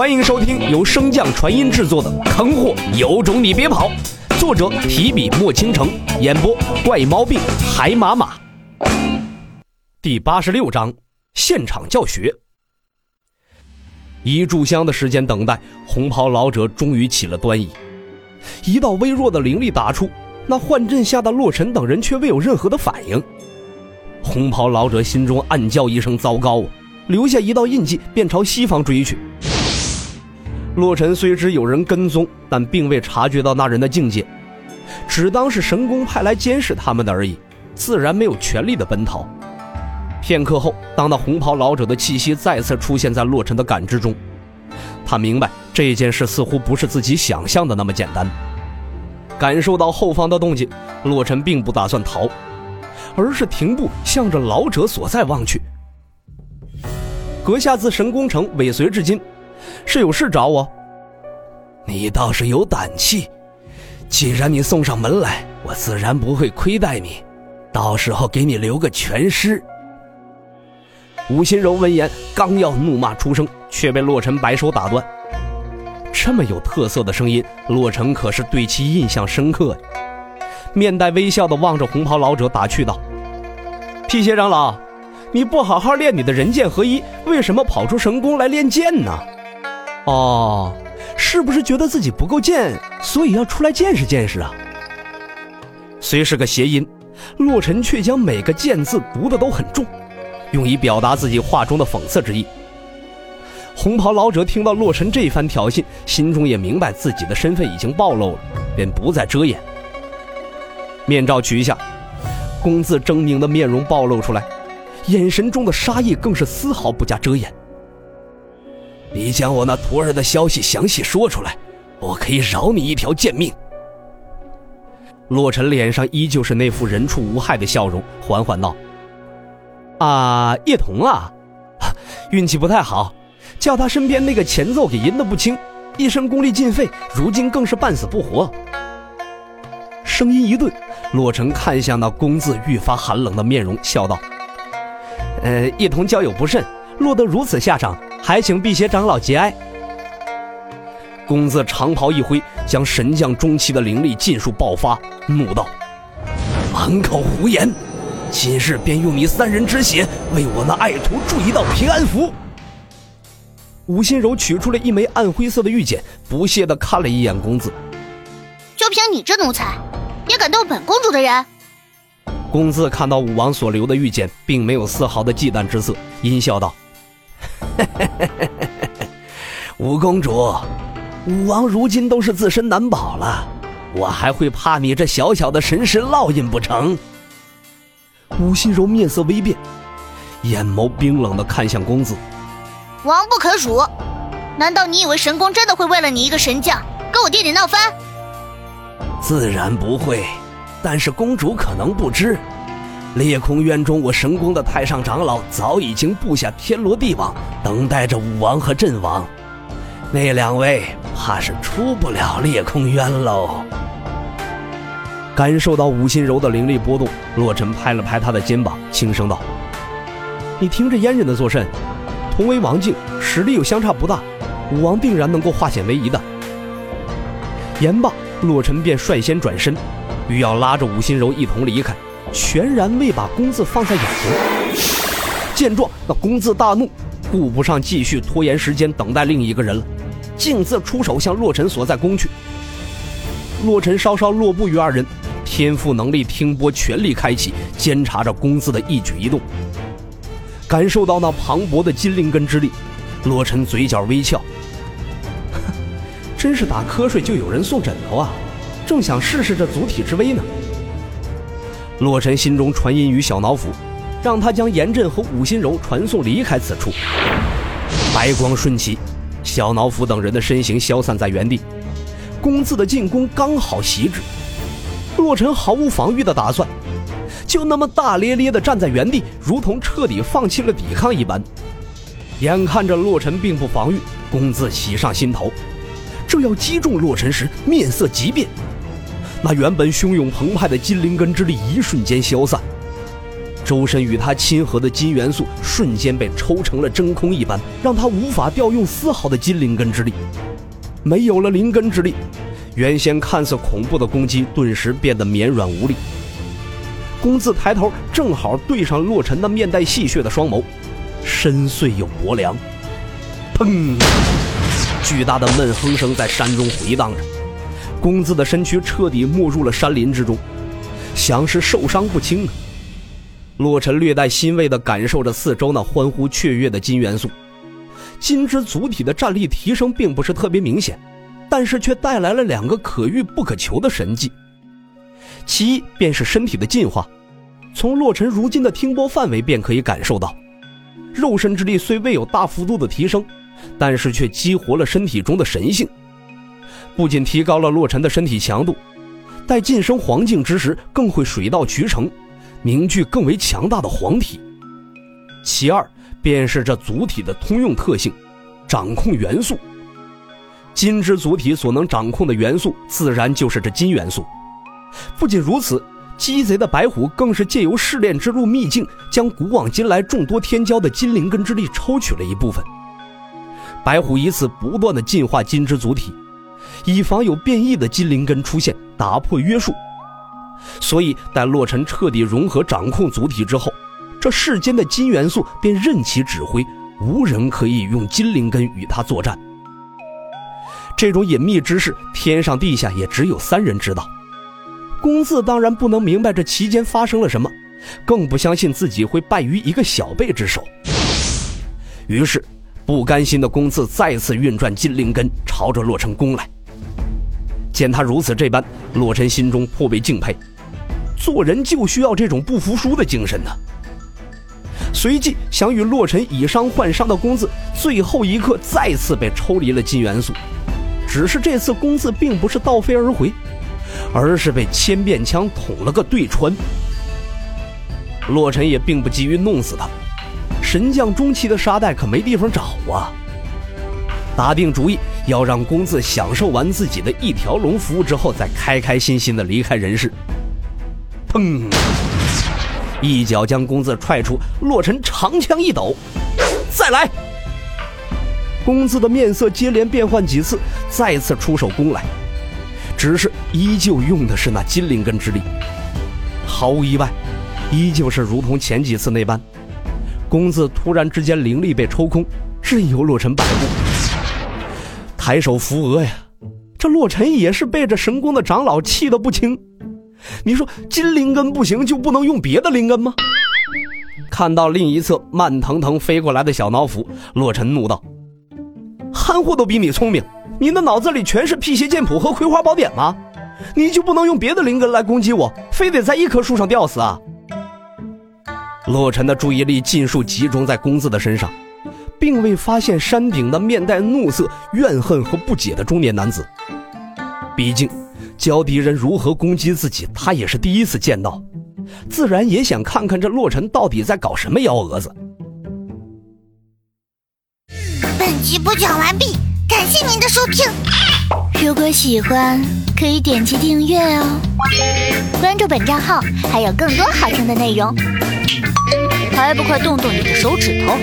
欢迎收听由升降传音制作的《坑货有种你别跑》，作者提笔墨倾城，演播怪毛病海马马。第八十六章现场教学。一炷香的时间等待，红袍老者终于起了端倪。一道微弱的灵力打出，那幻阵下的洛尘等人却未有任何的反应。红袍老者心中暗叫一声：“糟糕啊！”留下一道印记，便朝西方追去。洛尘虽知有人跟踪，但并未察觉到那人的境界，只当是神宫派来监视他们的而已，自然没有全力的奔逃。片刻后，当那红袍老者的气息再次出现在洛尘的感知中，他明白这件事似乎不是自己想象的那么简单。感受到后方的动静，洛尘并不打算逃，而是停步，向着老者所在望去。阁下自神宫城尾随至今，是有事找我？你倒是有胆气！既然你送上门来，我自然不会亏待你，到时候给你留个全尸。吴心柔闻言，刚要怒骂出声，却被洛尘摆手打断。这么有特色的声音，洛尘可是对其印象深刻呀。面带微笑的望着红袍老者，打趣道：“辟邪长老。”你不好好练你的人剑合一，为什么跑出神宫来练剑呢？哦，是不是觉得自己不够贱，所以要出来见识见识啊？虽是个谐音，洛尘却将每个“贱”字读的都很重，用以表达自己话中的讽刺之意。红袍老者听到洛尘这番挑衅，心中也明白自己的身份已经暴露了，便不再遮掩。面罩取下，公字狰狞的面容暴露出来。眼神中的杀意更是丝毫不加遮掩。你将我那徒儿的消息详细说出来，我可以饶你一条贱命。洛尘脸上依旧是那副人畜无害的笑容，缓缓道：“啊，叶童啊，运气不太好，叫他身边那个前奏给阴的不轻，一身功力尽废，如今更是半死不活。”声音一顿，洛尘看向那公子愈发寒冷的面容，笑道。呃，叶童交友不慎，落得如此下场，还请辟邪长老节哀。公子长袍一挥，将神将中期的灵力尽数爆发，怒道：“满口胡言！今日便用你三人之血，为我那爱徒铸一道平安符。”吴心柔取出了一枚暗灰色的玉简，不屑地看了一眼公子：“就凭你这奴才，也敢动本公主的人？”公子看到武王所留的玉简，并没有丝毫的忌惮之色，阴笑道：“ 五公主，武王如今都是自身难保了，我还会怕你这小小的神识烙印不成？”武心柔面色微变，眼眸冰冷的看向公子：“王不可辱，难道你以为神宫真的会为了你一个神将，跟我弟弟闹翻？”自然不会。但是公主可能不知，裂空渊中我神宫的太上长老早已经布下天罗地网，等待着武王和阵王。那两位怕是出不了裂空渊喽。感受到武心柔的灵力波动，洛尘拍了拍他的肩膀，轻声道：“你听着阉人的作甚？同为王境，实力又相差不大，武王定然能够化险为夷的。”言罢，洛尘便率先转身。欲要拉着武心柔一同离开，全然未把公子放在眼中。见状，那公子大怒，顾不上继续拖延时间等待另一个人了，径自出手向洛尘所在攻去。洛尘稍稍落步于二人，天赋能力听波全力开启，监察着公子的一举一动。感受到那磅礴的金灵根之力，洛尘嘴角微翘，真是打瞌睡就有人送枕头啊！正想试试这足体之威呢，洛尘心中传音于小脑斧，让他将严阵和武心柔传送离开此处。白光瞬起，小脑斧等人的身形消散在原地。公子的进攻刚好袭至，洛尘毫无防御的打算，就那么大咧咧的站在原地，如同彻底放弃了抵抗一般。眼看着洛尘并不防御，公子喜上心头，正要击中洛尘时，面色急变。那原本汹涌澎湃的金灵根之力一瞬间消散，周身与他亲和的金元素瞬间被抽成了真空一般，让他无法调用丝毫的金灵根之力。没有了灵根之力，原先看似恐怖的攻击顿时变得绵软无力。公子抬头，正好对上洛尘那面带戏谑的双眸，深邃又薄凉。砰！巨大的闷哼声在山中回荡着，公子的身躯彻底没入了山林之中，像是受伤不轻啊。洛尘略带欣慰地感受着四周那欢呼雀跃的金元素，金之族体的战力提升并不是特别明显，但是却带来了两个可遇不可求的神迹。其一便是身体的进化，从洛尘如今的听波范围便可以感受到，肉身之力虽未有大幅度的提升，但是却激活了身体中的神性，不仅提高了洛尘的身体强度，待晋升黄境之时更会水到渠成。凝聚更为强大的黄体。其二便是这族体的通用特性，掌控元素。金之族体所能掌控的元素，自然就是这金元素。不仅如此，鸡贼的白虎更是借由试炼之路秘境，将古往今来众多天骄的金灵根之力抽取了一部分。白虎以此不断的进化金之族体，以防有变异的金灵根出现，打破约束。所以，待洛尘彻底融合掌控族体之后，这世间的金元素便任其指挥，无人可以用金灵根与他作战。这种隐秘之事，天上地下也只有三人知道。公子当然不能明白这期间发生了什么，更不相信自己会败于一个小辈之手。于是，不甘心的公子再次运转金灵根，朝着洛尘攻来。见他如此这般，洛尘心中颇为敬佩。做人就需要这种不服输的精神呢。随即想与洛尘以伤换伤的公子，最后一刻再次被抽离了金元素。只是这次公子并不是倒飞而回，而是被千变枪捅了个对穿。洛尘也并不急于弄死他，神将中期的沙袋可没地方找啊。打定主意要让公子享受完自己的一条龙服务之后，再开开心心的离开人世。砰！一脚将公子踹出，洛尘长枪一抖，再来。公子的面色接连变换几次，再次出手攻来，只是依旧用的是那金灵根之力。毫无意外，依旧是如同前几次那般，公子突然之间灵力被抽空，任由洛尘摆布。抬手扶额呀，这洛尘也是被这神宫的长老气得不轻。你说金灵根不行，就不能用别的灵根吗？看到另一侧慢腾腾飞过来的小脑斧，洛尘怒道：“憨货都比你聪明，你的脑子里全是辟邪剑谱和葵花宝典吗？你就不能用别的灵根来攻击我，非得在一棵树上吊死啊？”洛尘的注意力尽数集中在公子的身上，并未发现山顶的面带怒色、怨恨和不解的中年男子。毕竟。教敌人如何攻击自己，他也是第一次见到，自然也想看看这洛尘到底在搞什么幺蛾子。本集播讲完毕，感谢您的收听。如果喜欢，可以点击订阅哦，关注本账号还有更多好听的内容。还不快动动你的手指头！